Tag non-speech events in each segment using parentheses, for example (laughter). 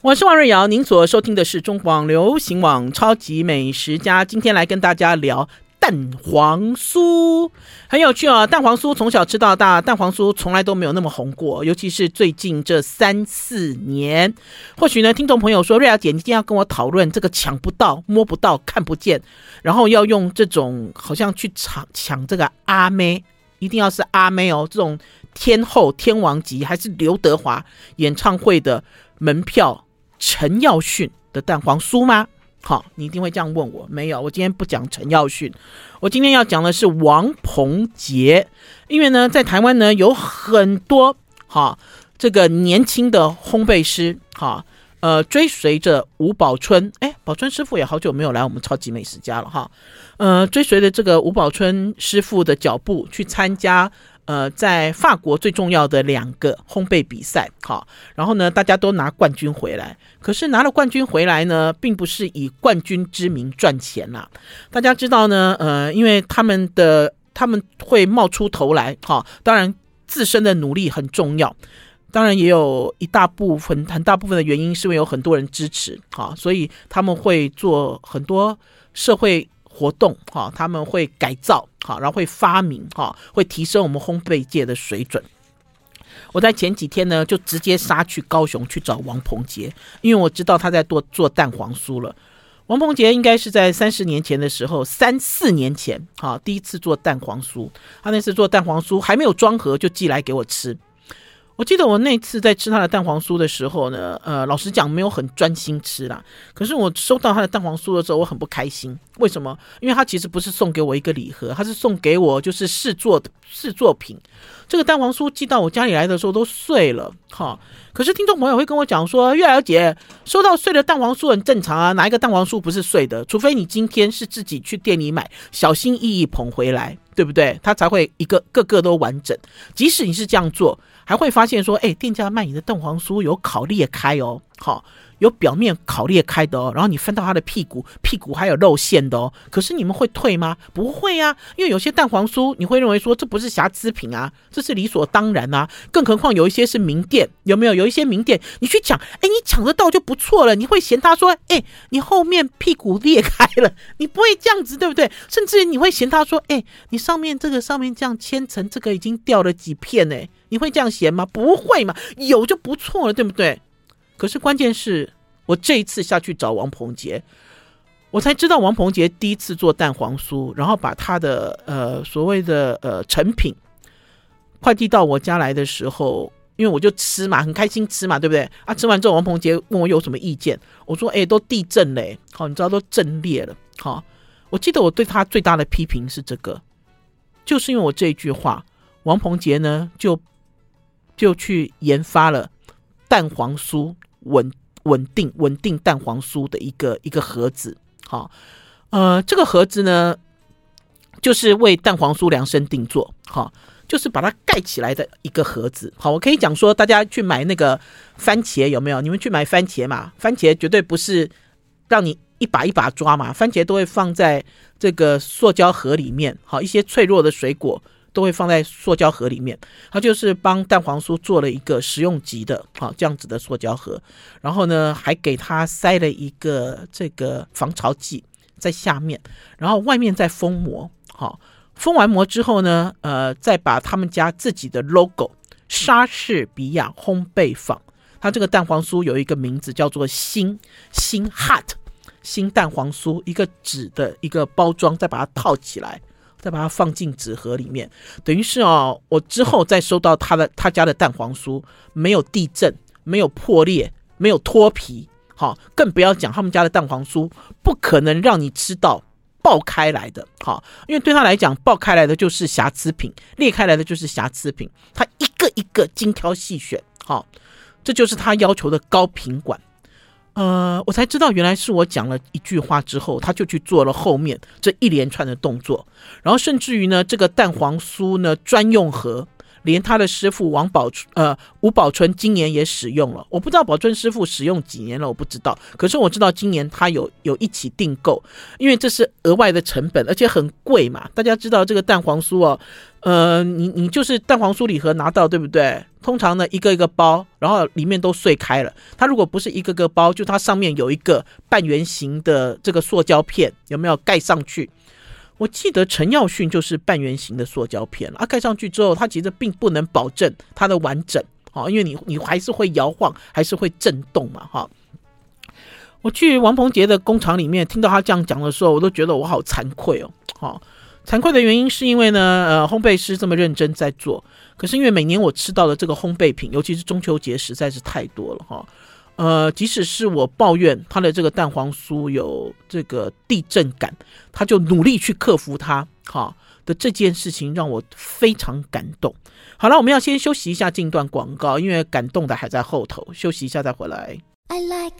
我是王瑞瑶，您所收听的是中广流行网超级美食家。今天来跟大家聊蛋黄酥，很有趣哦。蛋黄酥从小吃到大，蛋黄酥从来都没有那么红过，尤其是最近这三四年。或许呢，听众朋友说，瑞瑶姐，你一定要跟我讨论这个抢不到、摸不到、看不见，然后要用这种好像去抢抢这个阿妹，一定要是阿妹哦，这种天后、天王级，还是刘德华演唱会的门票。陈耀迅的蛋黄酥吗？好，你一定会这样问我。没有，我今天不讲陈耀迅，我今天要讲的是王鹏杰。因为呢，在台湾呢有很多哈这个年轻的烘焙师哈，呃，追随着吴宝春，哎，宝春师傅也好久没有来我们超级美食家了哈，呃，追随着这个吴宝春师傅的脚步去参加。呃，在法国最重要的两个烘焙比赛，好，然后呢，大家都拿冠军回来。可是拿了冠军回来呢，并不是以冠军之名赚钱啦。大家知道呢，呃，因为他们的他们会冒出头来，好，当然自身的努力很重要，当然也有一大部分很大部分的原因是因为有很多人支持，好，所以他们会做很多社会。活动哈，他们会改造哈，然后会发明哈，会提升我们烘焙界的水准。我在前几天呢，就直接杀去高雄去找王鹏杰，因为我知道他在做做蛋黄酥了。王鹏杰应该是在三十年前的时候，三四年前哈，第一次做蛋黄酥。他那次做蛋黄酥还没有装盒，就寄来给我吃。我记得我那次在吃他的蛋黄酥的时候呢，呃，老实讲没有很专心吃啦。可是我收到他的蛋黄酥的时候，我很不开心。为什么？因为他其实不是送给我一个礼盒，他是送给我就是试做的试作品。这个蛋黄酥寄到我家里来的时候都碎了，哈。可是听众朋友会跟我讲说，月儿姐收到碎的蛋黄酥很正常啊，哪一个蛋黄酥不是碎的？除非你今天是自己去店里买，小心翼翼捧回来，对不对？它才会一个个个都完整。即使你是这样做。还会发现说，哎，店家卖你的蛋黄酥有烤裂开哦，好，有表面烤裂开的哦，然后你翻到它的屁股，屁股还有肉馅的哦。可是你们会退吗？不会啊，因为有些蛋黄酥你会认为说这不是瑕疵品啊，这是理所当然啊。更何况有一些是名店，有没有？有一些名店你去抢，哎，你抢得到就不错了。你会嫌他说，哎，你后面屁股裂开了，(laughs) 你不会这样子，对不对？甚至你会嫌他说，哎，你上面这个上面这样千层，这个已经掉了几片呢。你会这样嫌吗？不会嘛，有就不错了，对不对？可是关键是我这一次下去找王鹏杰，我才知道王鹏杰第一次做蛋黄酥，然后把他的呃所谓的呃成品快递到我家来的时候，因为我就吃嘛，很开心吃嘛，对不对？啊，吃完之后，王鹏杰问我有什么意见，我说：哎，都地震嘞，好，你知道都震裂了，好，我记得我对他最大的批评是这个，就是因为我这一句话，王鹏杰呢就。就去研发了蛋黄酥稳稳定稳定蛋黄酥的一个一个盒子，好，呃，这个盒子呢，就是为蛋黄酥量身定做，好，就是把它盖起来的一个盒子，好，我可以讲说，大家去买那个番茄有没有？你们去买番茄嘛？番茄绝对不是让你一把一把抓嘛，番茄都会放在这个塑胶盒里面，好，一些脆弱的水果。都会放在塑胶盒里面，它就是帮蛋黄酥做了一个食用级的，好，这样子的塑胶盒，然后呢，还给它塞了一个这个防潮剂在下面，然后外面再封膜，好，封完膜之后呢，呃，再把他们家自己的 logo 莎士比亚烘焙坊，它这个蛋黄酥有一个名字叫做新新 hot 新蛋黄酥，一个纸的一个包装，再把它套起来。再把它放进纸盒里面，等于是哦，我之后再收到他的他家的蛋黄酥，没有地震，没有破裂，没有脱皮，好，更不要讲他们家的蛋黄酥，不可能让你吃到爆开来的，好，因为对他来讲，爆开来的就是瑕疵品，裂开来的就是瑕疵品，他一个一个精挑细选，好，这就是他要求的高品管。呃，我才知道原来是我讲了一句话之后，他就去做了后面这一连串的动作，然后甚至于呢，这个蛋黄酥呢专用盒连他的师傅王宝呃吴宝春今年也使用了。我不知道宝春师傅使用几年了，我不知道。可是我知道今年他有有一起订购，因为这是额外的成本，而且很贵嘛。大家知道这个蛋黄酥哦，呃，你你就是蛋黄酥礼盒拿到对不对？通常呢一个一个包，然后里面都碎开了。它如果不是一个个包，就它上面有一个半圆形的这个塑胶片，有没有盖上去？我记得陈耀迅就是半圆形的塑胶片啊，盖上去之后，它其实并不能保证它的完整，哈，因为你你还是会摇晃，还是会震动嘛，哈。我去王鹏杰的工厂里面，听到他这样讲的时候，我都觉得我好惭愧哦，哈，惭愧的原因是因为呢，呃，烘焙师这么认真在做，可是因为每年我吃到的这个烘焙品，尤其是中秋节，实在是太多了，哈。呃，即使是我抱怨他的这个蛋黄酥有这个地震感，他就努力去克服它，哈的这件事情让我非常感动。好了，我们要先休息一下，进段广告，因为感动的还在后头，休息一下再回来。I like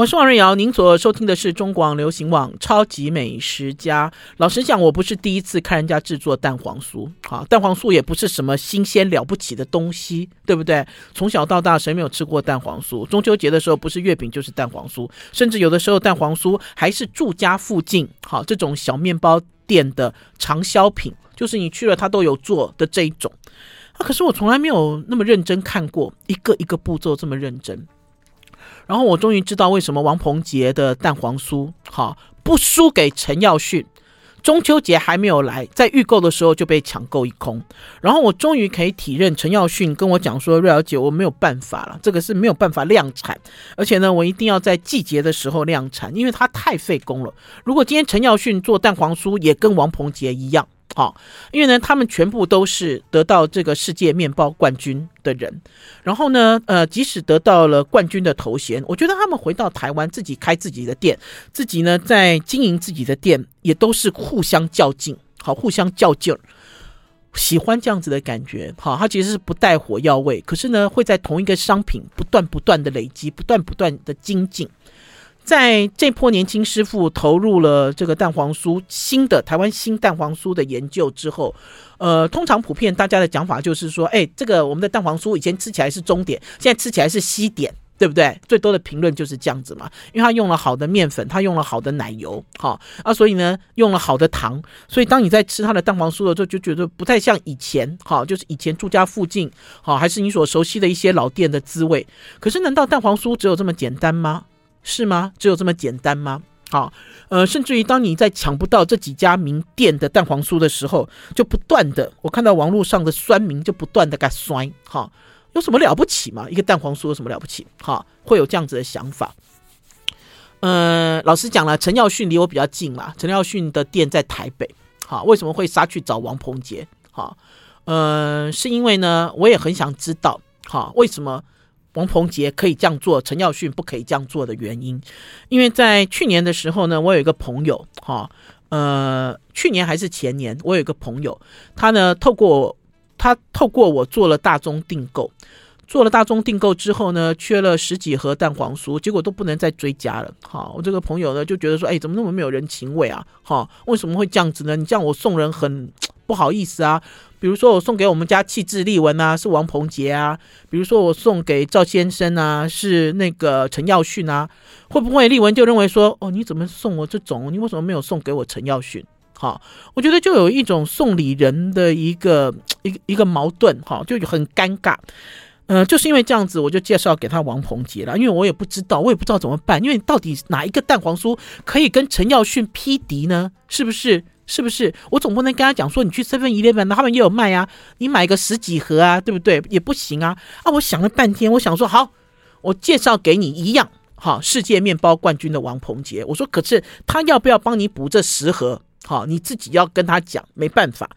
我是王瑞瑶，您所收听的是中广流行网《超级美食家》。老实讲，我不是第一次看人家制作蛋黄酥，好，蛋黄酥也不是什么新鲜了不起的东西，对不对？从小到大，谁没有吃过蛋黄酥？中秋节的时候，不是月饼就是蛋黄酥，甚至有的时候蛋黄酥还是住家附近好这种小面包店的长销品，就是你去了他都有做的这一种。啊，可是我从来没有那么认真看过一个一个步骤这么认真。然后我终于知道为什么王鹏杰的蛋黄酥好不输给陈耀迅，中秋节还没有来，在预购的时候就被抢购一空。然后我终于可以体认陈耀迅跟我讲说：“瑞瑶姐，我没有办法了，这个是没有办法量产，而且呢，我一定要在季节的时候量产，因为它太费工了。如果今天陈耀迅做蛋黄酥也跟王鹏杰一样。”好，因为呢，他们全部都是得到这个世界面包冠军的人，然后呢，呃，即使得到了冠军的头衔，我觉得他们回到台湾自己开自己的店，自己呢在经营自己的店，也都是互相较劲，好，互相较劲儿，喜欢这样子的感觉。好，他其实是不带火药味，可是呢，会在同一个商品不断不断的累积，不断不断的精进。在这波年轻师傅投入了这个蛋黄酥新的台湾新蛋黄酥的研究之后，呃，通常普遍大家的讲法就是说，哎，这个我们的蛋黄酥以前吃起来是中点，现在吃起来是西点，对不对？最多的评论就是这样子嘛，因为他用了好的面粉，他用了好的奶油，好啊，所以呢，用了好的糖，所以当你在吃他的蛋黄酥的时候，就觉得不太像以前，好，就是以前住家附近，好，还是你所熟悉的一些老店的滋味。可是，难道蛋黄酥只有这么简单吗？是吗？只有这么简单吗？好，呃，甚至于当你在抢不到这几家名店的蛋黄酥的时候，就不断的，我看到网络上的酸民就不断的给酸，哈，有什么了不起吗？一个蛋黄酥有什么了不起？哈，会有这样子的想法。呃，老实讲了，陈耀训离我比较近嘛，陈耀训的店在台北，好，为什么会杀去找王鹏杰？好，呃，是因为呢，我也很想知道，哈，为什么？王鹏杰可以这样做，陈耀迅不可以这样做的原因，因为在去年的时候呢，我有一个朋友，哈，呃，去年还是前年，我有一个朋友，他呢透过他透过我做了大宗订购，做了大宗订购之后呢，缺了十几盒蛋黄酥，结果都不能再追加了，哈，我这个朋友呢就觉得说，哎，怎么那么没有人情味啊，哈，为什么会这样子呢？你这样我送人很 (tsk) 不好意思啊。比如说我送给我们家气质丽文啊，是王鹏杰啊；比如说我送给赵先生啊，是那个陈耀迅啊，会不会丽文就认为说，哦，你怎么送我这种？你为什么没有送给我陈耀迅？好，我觉得就有一种送礼人的一个 (tsk) 一个一个矛盾，哈，就很尴尬。呃，就是因为这样子，我就介绍给他王鹏杰了，因为我也不知道，我也不知道怎么办，因为到底哪一个蛋黄酥可以跟陈耀迅匹敌呢？是不是？是不是？我总不能跟他讲说，你去 Seven Eleven，他们也有卖啊，你买个十几盒啊，对不对？也不行啊！啊，我想了半天，我想说好，我介绍给你一样，好，世界面包冠军的王鹏杰。我说，可是他要不要帮你补这十盒？好，你自己要跟他讲，没办法。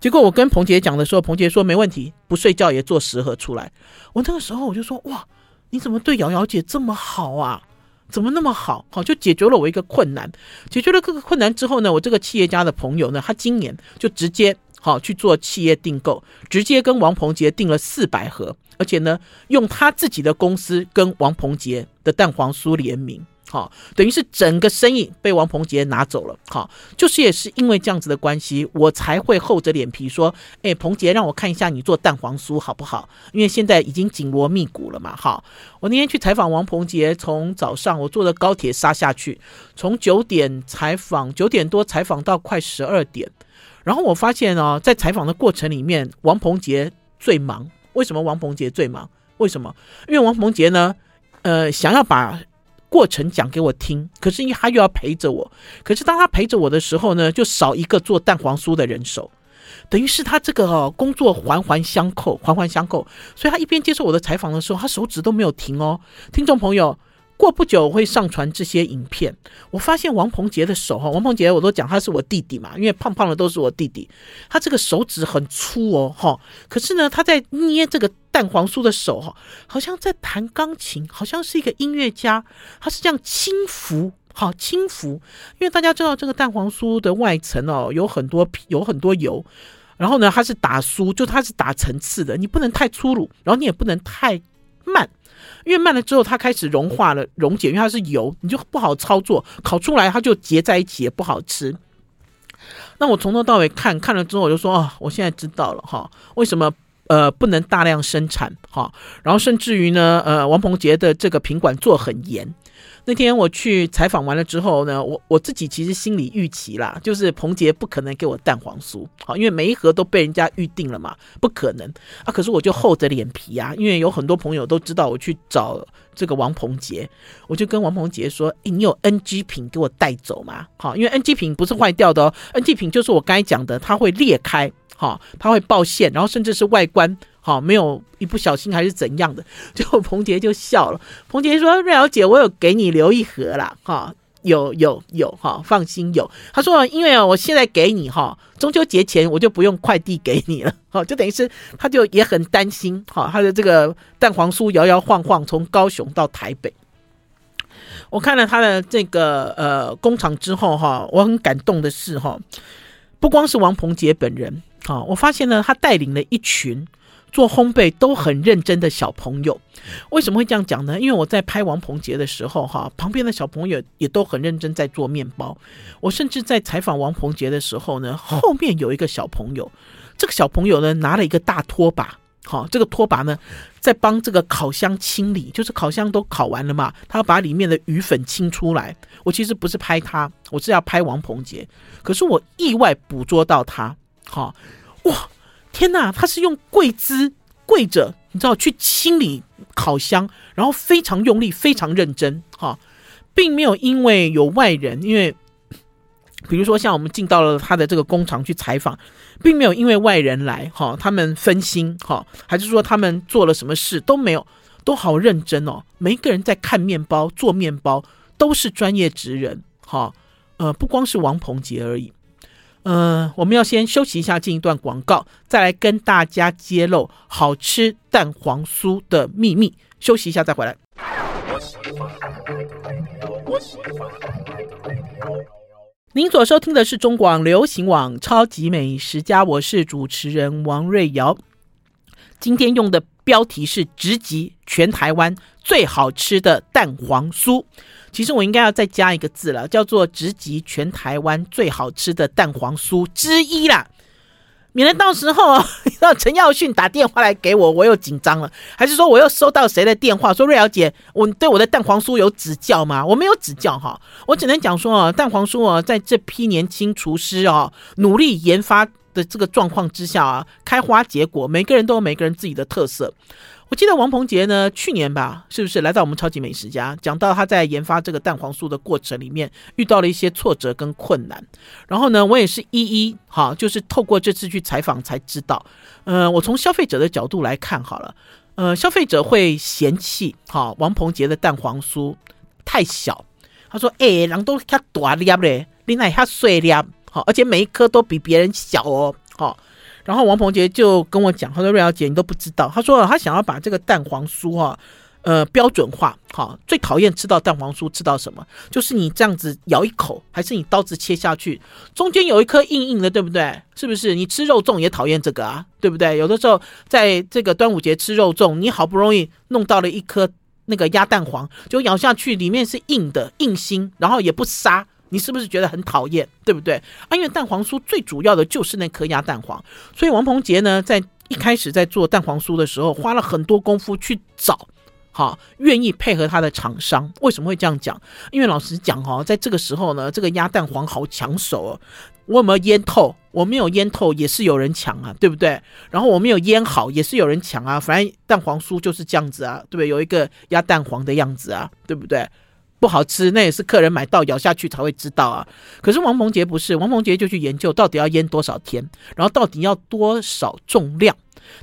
结果我跟鹏杰讲的时候，鹏杰说没问题，不睡觉也做十盒出来。我那个时候我就说，哇，你怎么对瑶瑶姐这么好啊？怎么那么好？好，就解决了我一个困难。解决了这个困难之后呢，我这个企业家的朋友呢，他今年就直接好去做企业订购，直接跟王鹏杰订了四百盒，而且呢，用他自己的公司跟王鹏杰的蛋黄酥联名。好，等于是整个生意被王鹏杰拿走了。好，就是也是因为这样子的关系，我才会厚着脸皮说，哎，鹏杰，让我看一下你做蛋黄酥好不好？因为现在已经紧锣密鼓了嘛。好，我那天去采访王鹏杰，从早上我坐的高铁杀下去，从九点采访，九点多采访到快十二点，然后我发现哦，在采访的过程里面，王鹏杰最忙。为什么王鹏杰最忙？为什么？因为王鹏杰呢，呃，想要把。过程讲给我听，可是因为他又要陪着我，可是当他陪着我的时候呢，就少一个做蛋黄酥的人手，等于是他这个工作环环相扣，环环相扣，所以他一边接受我的采访的时候，他手指都没有停哦。听众朋友，过不久我会上传这些影片，我发现王鹏杰的手哈，王鹏杰我都讲他是我弟弟嘛，因为胖胖的都是我弟弟，他这个手指很粗哦，哈，可是呢，他在捏这个。蛋黄酥的手哈，好像在弹钢琴，好像是一个音乐家。他是这样轻抚，好轻抚。因为大家知道这个蛋黄酥的外层哦，有很多皮，有很多油。然后呢，它是打酥，就它是打层次的，你不能太粗鲁，然后你也不能太，越慢了之后它开始融化了、溶解，因为它是油，你就不好操作。烤出来它就结在一起，也不好吃。那我从头到尾看看了之后，我就说哦，我现在知道了哈，为什么？呃，不能大量生产哈，然后甚至于呢，呃，王鹏杰的这个品管做很严。那天我去采访完了之后呢，我我自己其实心里预期啦，就是鹏杰不可能给我蛋黄酥，好，因为每一盒都被人家预定了嘛，不可能啊。可是我就厚着脸皮啊，因为有很多朋友都知道我去找这个王鹏杰，我就跟王鹏杰说：“诶，你有 NG 品给我带走吗？好，因为 NG 品不是坏掉的哦，NG 品就是我刚才讲的，它会裂开。”好，它会爆线，然后甚至是外观好没有一不小心还是怎样的，(laughs) 最后彭杰就笑了。彭杰说：“瑞瑶姐，我有给你留一盒啦，哈，有有有，哈，放心有。”他说：“因为我现在给你哈，中秋节前我就不用快递给你了，(laughs) 哈，就等于是他就也很担心，哈，他的这个蛋黄酥摇摇晃晃从高雄到台北。我看了他的这个呃工厂之后，哈，我很感动的是，哈，不光是王鹏杰本人。”好，我发现呢，他带领了一群做烘焙都很认真的小朋友。为什么会这样讲呢？因为我在拍王鹏杰的时候，哈，旁边的小朋友也都很认真在做面包。我甚至在采访王鹏杰的时候呢，后面有一个小朋友，这个小朋友呢拿了一个大拖把，好，这个拖把呢在帮这个烤箱清理，就是烤箱都烤完了嘛，他要把里面的鱼粉清出来。我其实不是拍他，我是要拍王鹏杰，可是我意外捕捉到他。好哇，天哪！他是用跪姿跪着，你知道去清理烤箱，然后非常用力，非常认真。哈，并没有因为有外人，因为比如说像我们进到了他的这个工厂去采访，并没有因为外人来，哈，他们分心，哈，还是说他们做了什么事都没有，都好认真哦。每一个人在看面包、做面包，都是专业职人。哈，呃，不光是王鹏杰而已。嗯、我们要先休息一下，进一段广告，再来跟大家揭露好吃蛋黄酥的秘密。休息一下再回来。您所收听的是中广流行网《超级美食家》，我是主持人王瑞瑶。今天用的标题是直击全台湾最好吃的蛋黄酥。其实我应该要再加一个字了，叫做“直击全台湾最好吃的蛋黄酥之一”啦，免得到时候让 (laughs) 陈耀迅打电话来给我，我又紧张了，还是说我又收到谁的电话说瑞肴姐，我对我的蛋黄酥有指教吗？我没有指教哈，我只能讲说啊，蛋黄酥啊，在这批年轻厨师啊努力研发的这个状况之下啊，开花结果，每个人都有每个人自己的特色。我记得王鹏杰呢，去年吧，是不是来到我们超级美食家，讲到他在研发这个蛋黄酥的过程里面遇到了一些挫折跟困难，然后呢，我也是一一哈，就是透过这次去采访才知道，呃，我从消费者的角度来看好了，呃，消费者会嫌弃哈王鹏杰的蛋黄酥太小，他说，哎，人都较大粒嘞，另外较碎粒，好，而且每一颗都比别人小哦，好。然后王鹏杰就跟我讲，他说：“瑞瑶姐，你都不知道。他说他想要把这个蛋黄酥哈，呃，标准化。好，最讨厌吃到蛋黄酥，吃到什么？就是你这样子咬一口，还是你刀子切下去，中间有一颗硬硬的，对不对？是不是？你吃肉粽也讨厌这个啊，对不对？有的时候在这个端午节吃肉粽，你好不容易弄到了一颗那个鸭蛋黄，就咬下去里面是硬的硬心，然后也不沙，你是不是觉得很讨厌？对不对？啊，因为蛋黄酥最主要的就是那颗鸭蛋黄，所以王鹏杰呢，在一开始在做蛋黄酥的时候，花了很多功夫去找。哈，愿意配合他的厂商，为什么会这样讲？因为老实讲哈，在这个时候呢，这个鸭蛋黄好抢手哦。我有没有腌透？我没有腌透，也是有人抢啊，对不对？然后我没有腌好，也是有人抢啊。反正蛋黄酥就是这样子啊，对不对？有一个鸭蛋黄的样子啊，对不对？不好吃，那也是客人买到咬下去才会知道啊。可是王鹏杰不是，王鹏杰就去研究到底要腌多少天，然后到底要多少重量。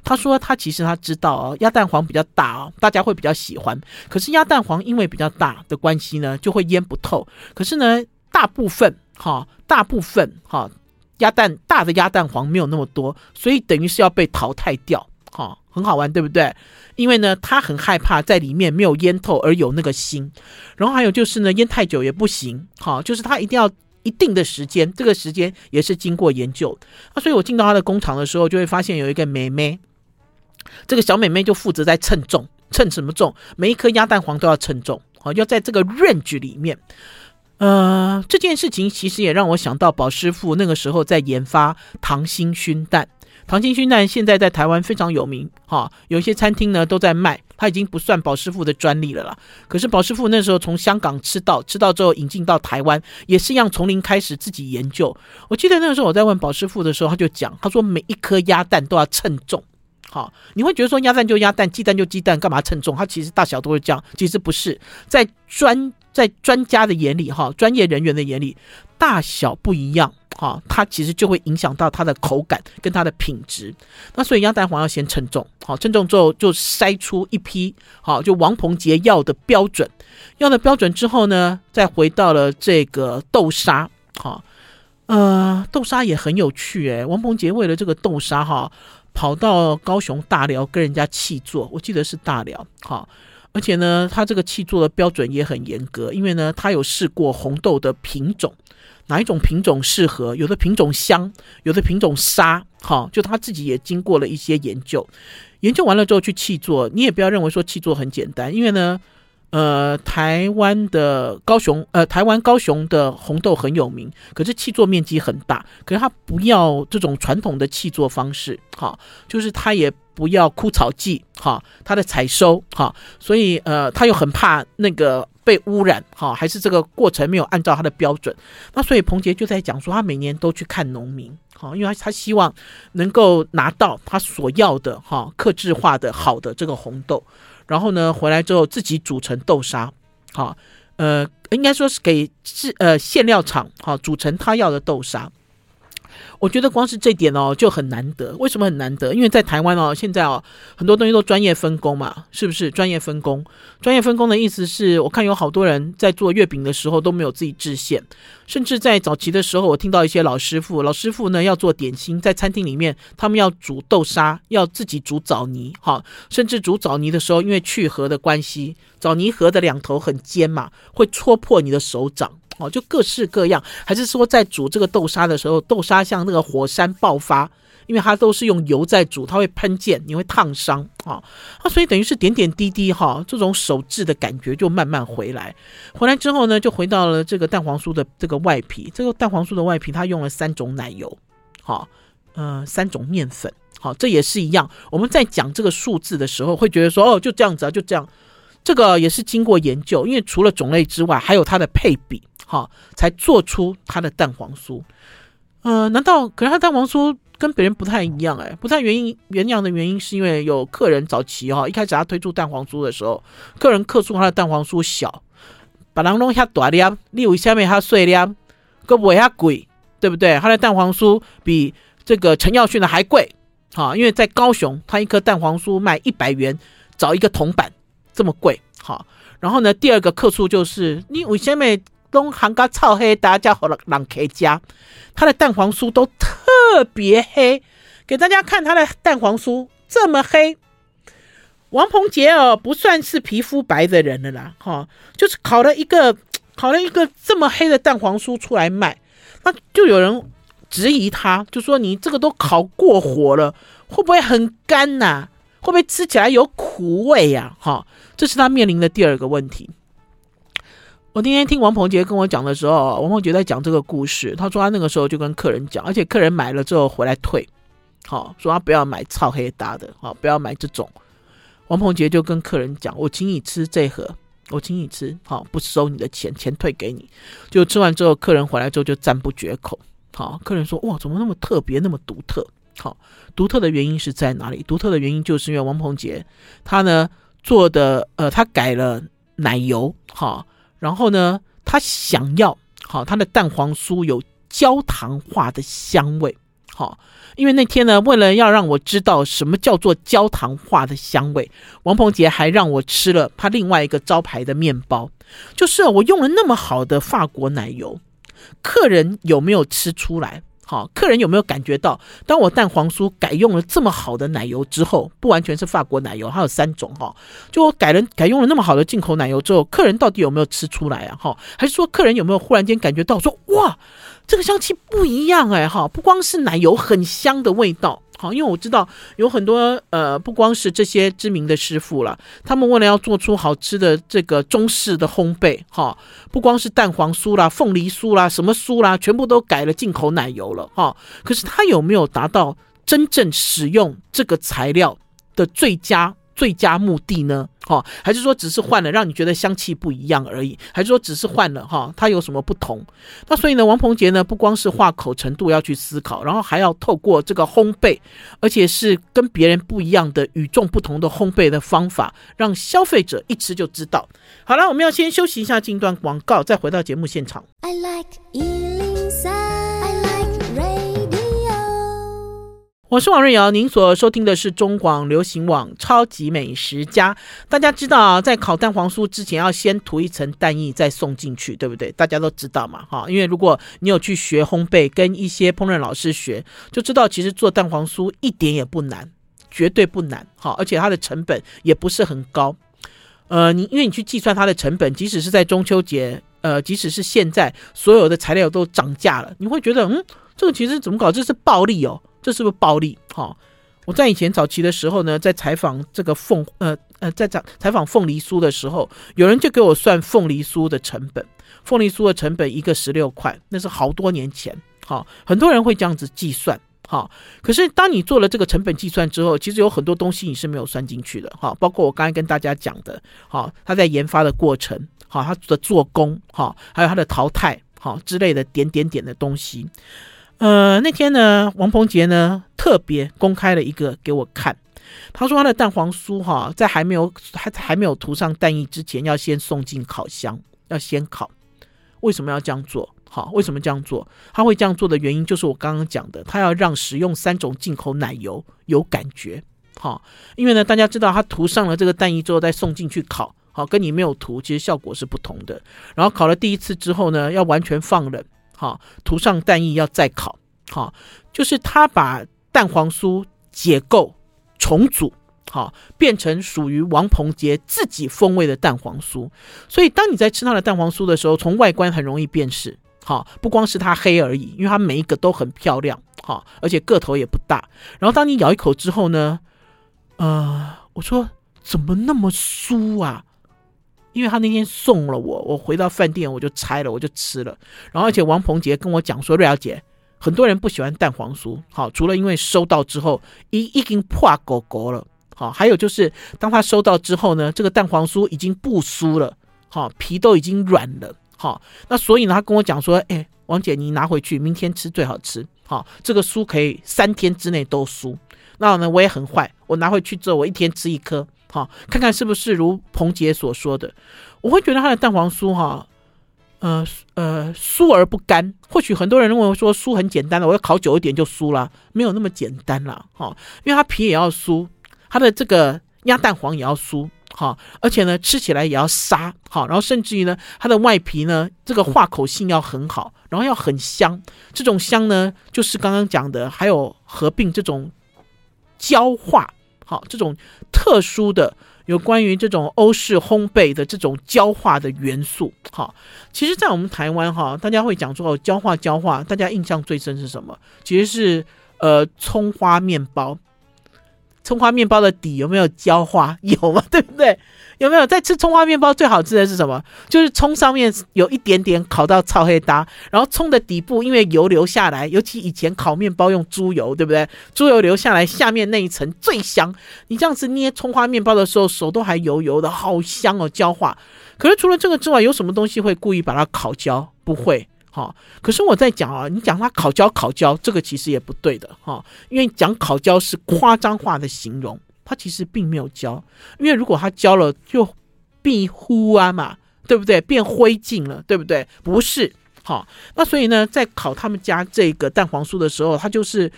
他说他其实他知道哦，鸭蛋黄比较大哦，大家会比较喜欢。可是鸭蛋黄因为比较大的关系呢，就会腌不透。可是呢，大部分哈，大部分哈，鸭蛋大的鸭蛋黄没有那么多，所以等于是要被淘汰掉。哈，很好玩，对不对？因为呢，他很害怕在里面没有腌透而有那个腥。然后还有就是呢，腌太久也不行。哈，就是他一定要一定的时间，这个时间也是经过研究。啊，所以我进到他的工厂的时候，就会发现有一个妹妹，这个小妹妹就负责在称重，称什么重？每一颗鸭蛋黄都要称重。好，要在这个 range 里面。呃，这件事情其实也让我想到宝师傅那个时候在研发糖心熏蛋。溏心熏蛋现在在台湾非常有名，哈，有一些餐厅呢都在卖，它已经不算宝师傅的专利了啦。可是宝师傅那时候从香港吃到，吃到之后引进到台湾，也是一样从零开始自己研究。我记得那个时候我在问宝师傅的时候，他就讲，他说每一颗鸭蛋都要称重，好，你会觉得说鸭蛋就鸭蛋，鸡蛋就鸡蛋，干嘛称重？它其实大小都是这样，其实不是，在专在专家的眼里，哈，专业人员的眼里，大小不一样。好，它其实就会影响到它的口感跟它的品质。那所以鸭蛋黄要先称重，好，称重之后就筛出一批，好，就王鹏杰要的标准，要的标准之后呢，再回到了这个豆沙，好，呃，豆沙也很有趣诶。王鹏杰为了这个豆沙哈，跑到高雄大寮跟人家气作，我记得是大寮，好，而且呢，他这个气作的标准也很严格，因为呢，他有试过红豆的品种。哪一种品种适合？有的品种香，有的品种沙，好，就他自己也经过了一些研究，研究完了之后去契作。你也不要认为说契作很简单，因为呢，呃，台湾的高雄，呃，台湾高雄的红豆很有名，可是契作面积很大，可是他不要这种传统的契作方式，好，就是他也不要枯草剂，哈，他的采收，哈，所以呃，他又很怕那个。被污染，哈，还是这个过程没有按照他的标准，那所以彭杰就在讲说，他每年都去看农民，哈，因为他他希望能够拿到他所要的，哈，克制化的好的这个红豆，然后呢，回来之后自己煮成豆沙，好，呃，应该说是给制呃馅料厂，哈，煮成他要的豆沙。我觉得光是这点哦就很难得，为什么很难得？因为在台湾哦，现在哦很多东西都专业分工嘛，是不是？专业分工，专业分工的意思是我看有好多人在做月饼的时候都没有自己制馅，甚至在早期的时候，我听到一些老师傅，老师傅呢要做点心，在餐厅里面他们要煮豆沙，要自己煮枣泥，哈，甚至煮枣泥的时候，因为去核的关系，枣泥核的两头很尖嘛，会戳破你的手掌。哦，就各式各样，还是说在煮这个豆沙的时候，豆沙像那个火山爆发，因为它都是用油在煮，它会喷溅，你会烫伤啊啊，所以等于是点点滴滴哈，这种手制的感觉就慢慢回来。回来之后呢，就回到了这个蛋黄酥的这个外皮，这个蛋黄酥的外皮它用了三种奶油，好，呃，三种面粉，好，这也是一样。我们在讲这个数字的时候，会觉得说哦，就这样子啊，就这样。这个也是经过研究，因为除了种类之外，还有它的配比。哈，才做出它的蛋黄酥。呃，难道可是他蛋黄酥跟别人不太一样？哎，不太原因原样的原因是因为有客人早期哈，一开始他推出蛋黄酥的时候，客人客诉他的蛋黄酥小，把人弄下大粒，例如下面它碎粒，个尾下贵，对不对？他的蛋黄酥比这个陈耀迅的还贵。好，因为在高雄，他一颗蛋黄酥卖一百元，找一个铜板这么贵。好，然后呢，第二个客诉就是你为什么？东行个超黑，大家好了，朗 K 家，他的蛋黄酥都特别黑，给大家看他的蛋黄酥这么黑。王鹏杰哦，不算是皮肤白的人了啦，哈，就是烤了一个烤了一个这么黑的蛋黄酥出来卖，那就有人质疑他，就说你这个都烤过火了，会不会很干呐？会不会吃起来有苦味呀？哈，这是他面临的第二个问题。我那天听王鹏杰跟我讲的时候，王鹏杰在讲这个故事，他说他那个时候就跟客人讲，而且客人买了之后回来退，好，说他不要买超黑搭的，好，不要买这种。王鹏杰就跟客人讲，我请你吃这盒。我请你吃，好，不收你的钱，钱退给你。就吃完之后，客人回来之后就赞不绝口。好，客人说：“哇，怎么那么特别，那么独特？”好，独特的原因是在哪里？独特的原因就是因为王鹏杰他呢做的，呃，他改了奶油，好，然后呢，他想要好他的蛋黄酥有焦糖化的香味。好，因为那天呢，为了要让我知道什么叫做焦糖化的香味，王鹏杰还让我吃了他另外一个招牌的面包，就是我用了那么好的法国奶油，客人有没有吃出来？好，客人有没有感觉到，当我蛋黄酥改用了这么好的奶油之后，不完全是法国奶油，还有三种哈，就我改了改用了那么好的进口奶油之后，客人到底有没有吃出来啊？哈，还是说客人有没有忽然间感觉到说哇？这个香气不一样哎，哈，不光是奶油很香的味道，好，因为我知道有很多呃，不光是这些知名的师傅了，他们为了要做出好吃的这个中式的烘焙，哈，不光是蛋黄酥啦、凤梨酥啦、什么酥啦，全部都改了进口奶油了，哈，可是他有没有达到真正使用这个材料的最佳？最佳目的呢？哈，还是说只是换了，让你觉得香气不一样而已？还是说只是换了哈？它有什么不同？那所以呢，王鹏杰呢，不光是化口程度要去思考，然后还要透过这个烘焙，而且是跟别人不一样的、与众不同的烘焙的方法，让消费者一吃就知道。好了，我们要先休息一下，进段广告，再回到节目现场。I like 我是王瑞瑶，您所收听的是中广流行网《超级美食家》。大家知道，在烤蛋黄酥之前要先涂一层蛋液，再送进去，对不对？大家都知道嘛，哈。因为如果你有去学烘焙，跟一些烹饪老师学，就知道其实做蛋黄酥一点也不难，绝对不难，哈。而且它的成本也不是很高。呃，你因为你去计算它的成本，即使是在中秋节，呃，即使是现在所有的材料都涨价了，你会觉得，嗯，这个其实怎么搞？这是暴利哦。这是不是暴利？哈、我在以前早期的时候呢，在采访这个凤呃呃，在采采访凤梨酥的时候，有人就给我算凤梨酥的成本，凤梨酥的成本一个十六块，那是好多年前。哈、很多人会这样子计算。哈、哦，可是当你做了这个成本计算之后，其实有很多东西你是没有算进去的。哈、包括我刚才跟大家讲的，哈、哦，他在研发的过程，哈、哦，他的做工，哈、还有他的淘汰，哈、之类的点点点的东西。呃，那天呢，王鹏杰呢特别公开了一个给我看，他说他的蛋黄酥哈，在还没有还还没有涂上蛋液之前，要先送进烤箱，要先烤。为什么要这样做？好，为什么这样做？他会这样做的原因就是我刚刚讲的，他要让使用三种进口奶油有感觉。好，因为呢，大家知道他涂上了这个蛋液之后再送进去烤，好，跟你没有涂其实效果是不同的。然后烤了第一次之后呢，要完全放冷。好，涂上蛋液要再烤，好，就是他把蛋黄酥解构重组，好，变成属于王鹏杰自己风味的蛋黄酥。所以当你在吃他的蛋黄酥的时候，从外观很容易辨识，好，不光是它黑而已，因为它每一个都很漂亮，好，而且个头也不大。然后当你咬一口之后呢，呃，我说怎么那么酥啊？因为他那天送了我，我回到饭店我就拆了，我就吃了。然后而且王鹏杰跟我讲说，瑞瑶姐，很多人不喜欢蛋黄酥，好，除了因为收到之后已已经破狗狗了，好，还有就是当他收到之后呢，这个蛋黄酥已经不酥了，好，皮都已经软了，好，那所以呢，他跟我讲说，哎，王姐你拿回去，明天吃最好吃，好，这个酥可以三天之内都酥。那呢，我也很坏，我拿回去之后，我一天吃一颗。好，看看是不是如彭杰所说的，我会觉得它的蛋黄酥哈，呃呃酥而不干。或许很多人认为说酥很简单的，我要烤久一点就酥了，没有那么简单了哈。因为它皮也要酥，它的这个鸭蛋黄也要酥哈，而且呢吃起来也要沙好，然后甚至于呢它的外皮呢这个化口性要很好，然后要很香。这种香呢就是刚刚讲的，还有合并这种焦化。好，这种特殊的有关于这种欧式烘焙的这种焦化的元素，好，其实，在我们台湾哈，大家会讲说，焦化焦化，大家印象最深是什么？其实是呃葱花面包。葱花面包的底有没有焦化？(laughs) 有吗？对不对？有没有在吃葱花面包最好吃的是什么？就是葱上面有一点点烤到超黑搭，然后葱的底部因为油流下来，尤其以前烤面包用猪油，对不对？猪油流下来，下面那一层最香。你这样子捏葱花面包的时候，手都还油油的，好香哦，焦化。可是除了这个之外，有什么东西会故意把它烤焦？不会。好，可是我在讲啊，你讲它烤焦烤焦，这个其实也不对的哈，因为讲烤焦是夸张化的形容，他其实并没有焦，因为如果它焦了就变糊啊嘛，对不对？变灰烬了，对不对？不是，好，那所以呢，在烤他们家这个蛋黄酥的时候，他就是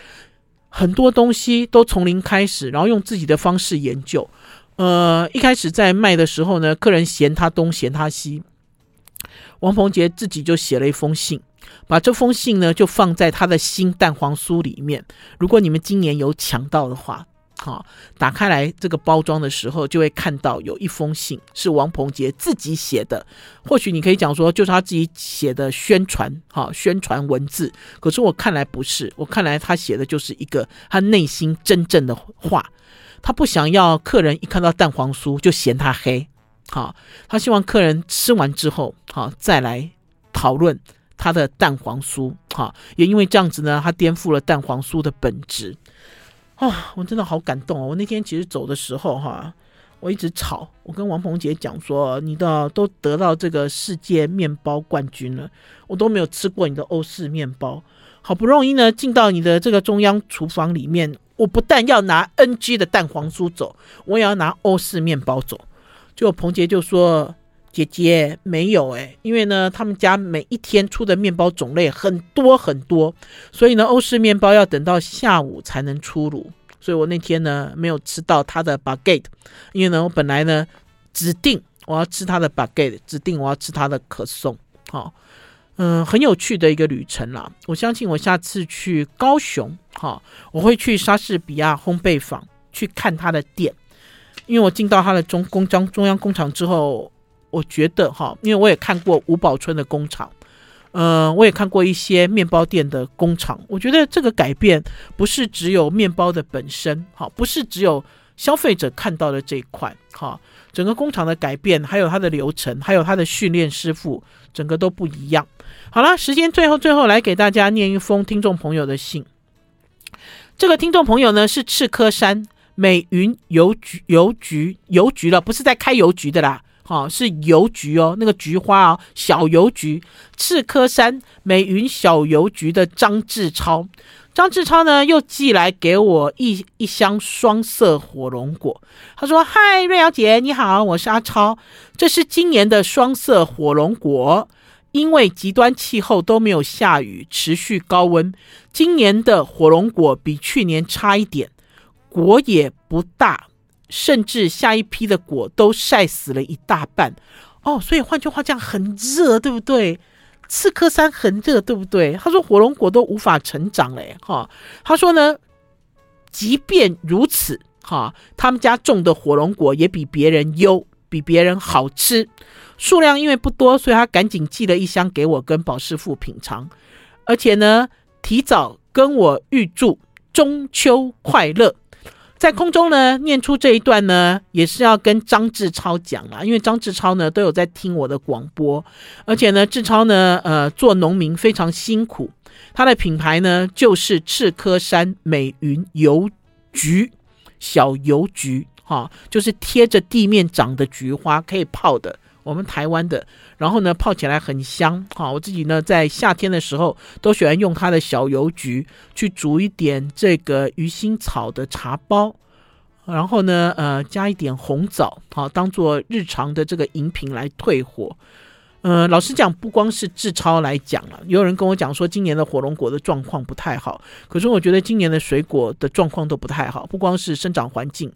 很多东西都从零开始，然后用自己的方式研究。呃，一开始在卖的时候呢，客人嫌他东嫌他西。王鹏杰自己就写了一封信，把这封信呢就放在他的新蛋黄酥里面。如果你们今年有抢到的话，好，打开来这个包装的时候，就会看到有一封信是王鹏杰自己写的。或许你可以讲说，就是他自己写的宣传，哈，宣传文字。可是我看来不是，我看来他写的就是一个他内心真正的话。他不想要客人一看到蛋黄酥就嫌他黑。好，他希望客人吃完之后，好再来讨论他的蛋黄酥。好，也因为这样子呢，他颠覆了蛋黄酥的本质。啊，我真的好感动哦！我那天其实走的时候，哈，我一直吵，我跟王鹏杰讲说，你的都得到这个世界面包冠军了，我都没有吃过你的欧式面包。好不容易呢，进到你的这个中央厨房里面，我不但要拿 NG 的蛋黄酥走，我也要拿欧式面包走。就鹏杰就说：“姐姐没有哎，因为呢，他们家每一天出的面包种类很多很多，所以呢，欧式面包要等到下午才能出炉。所以我那天呢，没有吃到他的 baguette，因为呢，我本来呢指定我要吃他的 baguette，指定我要吃他的可颂。好，嗯，很有趣的一个旅程啦。我相信我下次去高雄，好，我会去莎士比亚烘焙坊去看他的店。”因为我进到他的中工中中央工厂之后，我觉得哈，因为我也看过吴宝春的工厂，嗯、我也看过一些面包店的工厂，我觉得这个改变不是只有面包的本身，哈，不是只有消费者看到的这一块，哈，整个工厂的改变，还有它的流程，还有它的训练师傅，整个都不一样。好了，时间最后最后来给大家念一封听众朋友的信，这个听众朋友呢是赤科山。美云邮局邮局邮局了，不是在开邮局的啦，好，是邮局哦，那个菊花哦，小邮局，赤科山美云小邮局的张志超，张志超呢又寄来给我一一箱双色火龙果，他说：“嗨，瑞瑶姐你好，我是阿超，这是今年的双色火龙果，因为极端气候都没有下雨，持续高温，今年的火龙果比去年差一点。”果也不大，甚至下一批的果都晒死了一大半哦。所以换句话讲，很热，对不对？刺科山很热，对不对？他说火龙果都无法成长嘞，哈、他说呢，即便如此，哈、他们家种的火龙果也比别人优，比别人好吃。数量因为不多，所以他赶紧寄了一箱给我跟宝师傅品尝，而且呢，提早跟我预祝中秋快乐。在空中呢，念出这一段呢，也是要跟张志超讲啦，因为张志超呢都有在听我的广播，而且呢，志超呢，呃，做农民非常辛苦，他的品牌呢就是赤科山美云邮局小邮局，哈，就是贴着地面长的菊花可以泡的，我们台湾的，然后呢泡起来很香，哈，我自己呢在夏天的时候都喜欢用它的小油菊去煮一点这个鱼腥草的茶包。然后呢，呃，加一点红枣，好，当做日常的这个饮品来退火。呃，老实讲，不光是志超来讲了，也有人跟我讲说，今年的火龙果的状况不太好。可是我觉得今年的水果的状况都不太好，不光是生长环境，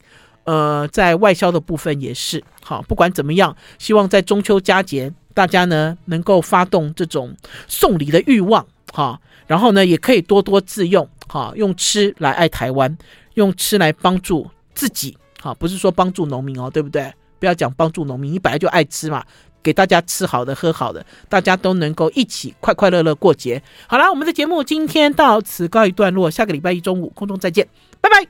呃，在外销的部分也是。好，不管怎么样，希望在中秋佳节，大家呢能够发动这种送礼的欲望，哈，然后呢也可以多多自用，哈，用吃来爱台湾，用吃来帮助。自己哈，不是说帮助农民哦，对不对？不要讲帮助农民，你本来就爱吃嘛，给大家吃好的、喝好的，大家都能够一起快快乐乐过节。好啦，我们的节目今天到此告一段落，下个礼拜一中午空中再见，拜拜。